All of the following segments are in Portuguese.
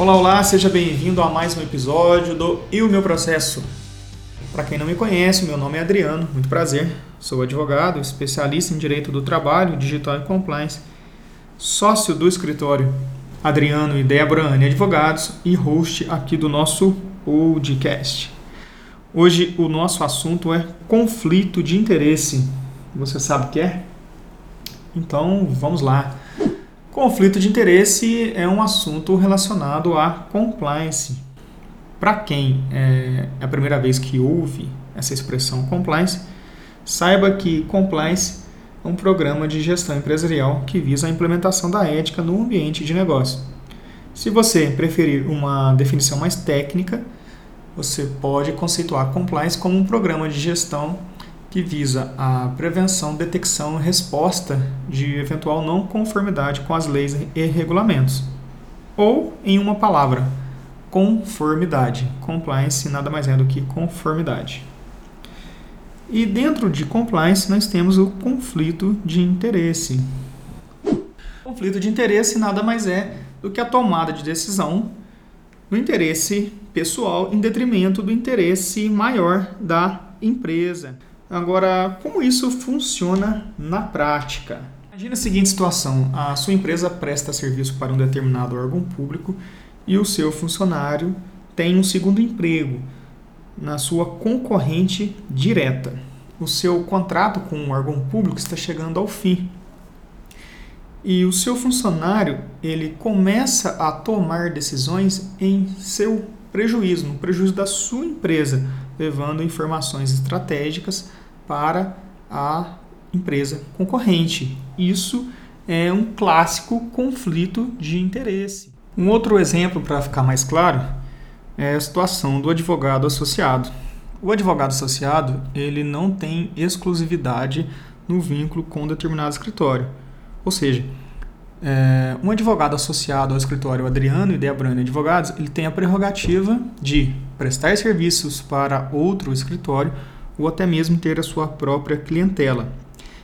Olá, olá, seja bem-vindo a mais um episódio do E o Meu Processo. Para quem não me conhece, meu nome é Adriano, muito prazer. Sou advogado, especialista em direito do trabalho, digital e compliance, sócio do escritório Adriano e Débora Anne Advogados e host aqui do nosso podcast. Hoje o nosso assunto é conflito de interesse. Você sabe o que é? Então vamos lá. Conflito de interesse é um assunto relacionado a compliance. Para quem é a primeira vez que ouve essa expressão compliance, saiba que compliance é um programa de gestão empresarial que visa a implementação da ética no ambiente de negócio. Se você preferir uma definição mais técnica, você pode conceituar compliance como um programa de gestão que visa a prevenção, detecção e resposta de eventual não conformidade com as leis e regulamentos. Ou, em uma palavra, conformidade. Compliance nada mais é do que conformidade. E dentro de compliance nós temos o conflito de interesse. conflito de interesse nada mais é do que a tomada de decisão do interesse pessoal em detrimento do interesse maior da empresa. Agora, como isso funciona na prática? Imagina a seguinte situação: a sua empresa presta serviço para um determinado órgão público e o seu funcionário tem um segundo emprego na sua concorrente direta. O seu contrato com o órgão público está chegando ao fim. E o seu funcionário, ele começa a tomar decisões em seu prejuízo, no prejuízo da sua empresa, levando informações estratégicas para a empresa concorrente. Isso é um clássico conflito de interesse. Um outro exemplo para ficar mais claro é a situação do advogado associado. O advogado associado ele não tem exclusividade no vínculo com determinado escritório. Ou seja, é, um advogado associado ao escritório Adriano e Deabrani Advogados ele tem a prerrogativa de prestar serviços para outro escritório ou até mesmo ter a sua própria clientela.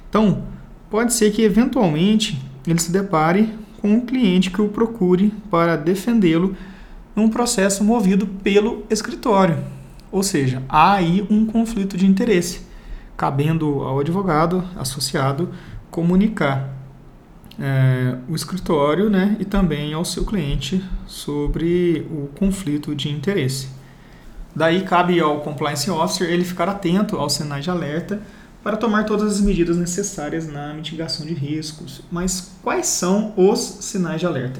Então, pode ser que eventualmente ele se depare com um cliente que o procure para defendê-lo num processo movido pelo escritório. Ou seja, há aí um conflito de interesse, cabendo ao advogado associado comunicar é, o escritório né, e também ao seu cliente sobre o conflito de interesse. Daí cabe ao compliance officer ele ficar atento aos sinais de alerta para tomar todas as medidas necessárias na mitigação de riscos. Mas quais são os sinais de alerta?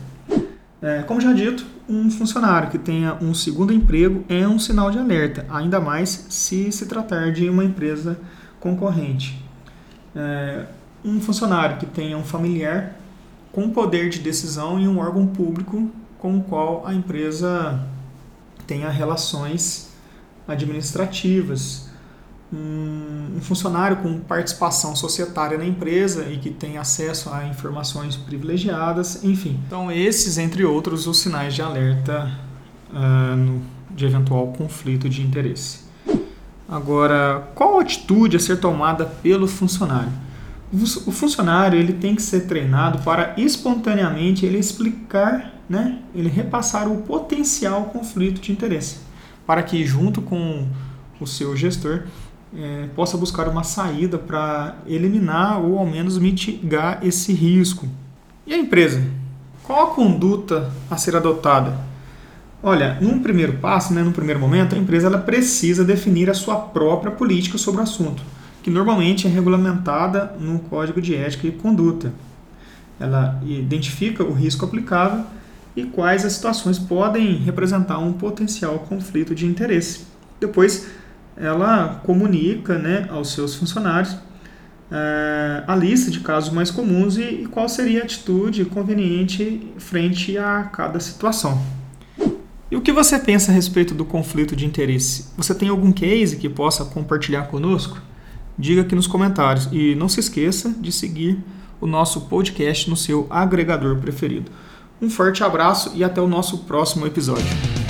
É, como já dito, um funcionário que tenha um segundo emprego é um sinal de alerta, ainda mais se se tratar de uma empresa concorrente. É, um funcionário que tenha um familiar com poder de decisão em um órgão público com o qual a empresa tenha relações administrativas, um, funcionário com participação societária na empresa e que tem acesso a informações privilegiadas, enfim. Então, esses, entre outros, os sinais de alerta uh, no, de eventual conflito de interesse. Agora, qual atitude a ser tomada pelo funcionário? O funcionário ele tem que ser treinado para espontaneamente ele explicar, né, ele repassar o potencial conflito de interesse para que, junto com o seu gestor, é, possa buscar uma saída para eliminar ou ao menos mitigar esse risco. E a empresa? Qual a conduta a ser adotada? Olha, num primeiro passo, né, num primeiro momento, a empresa ela precisa definir a sua própria política sobre o assunto, que normalmente é regulamentada no Código de Ética e Conduta. Ela identifica o risco aplicável e quais as situações podem representar um potencial conflito de interesse. Depois, ela comunica né, aos seus funcionários é, a lista de casos mais comuns e, e qual seria a atitude conveniente frente a cada situação. E o que você pensa a respeito do conflito de interesse? Você tem algum case que possa compartilhar conosco? Diga aqui nos comentários e não se esqueça de seguir o nosso podcast no seu agregador preferido. Um forte abraço e até o nosso próximo episódio.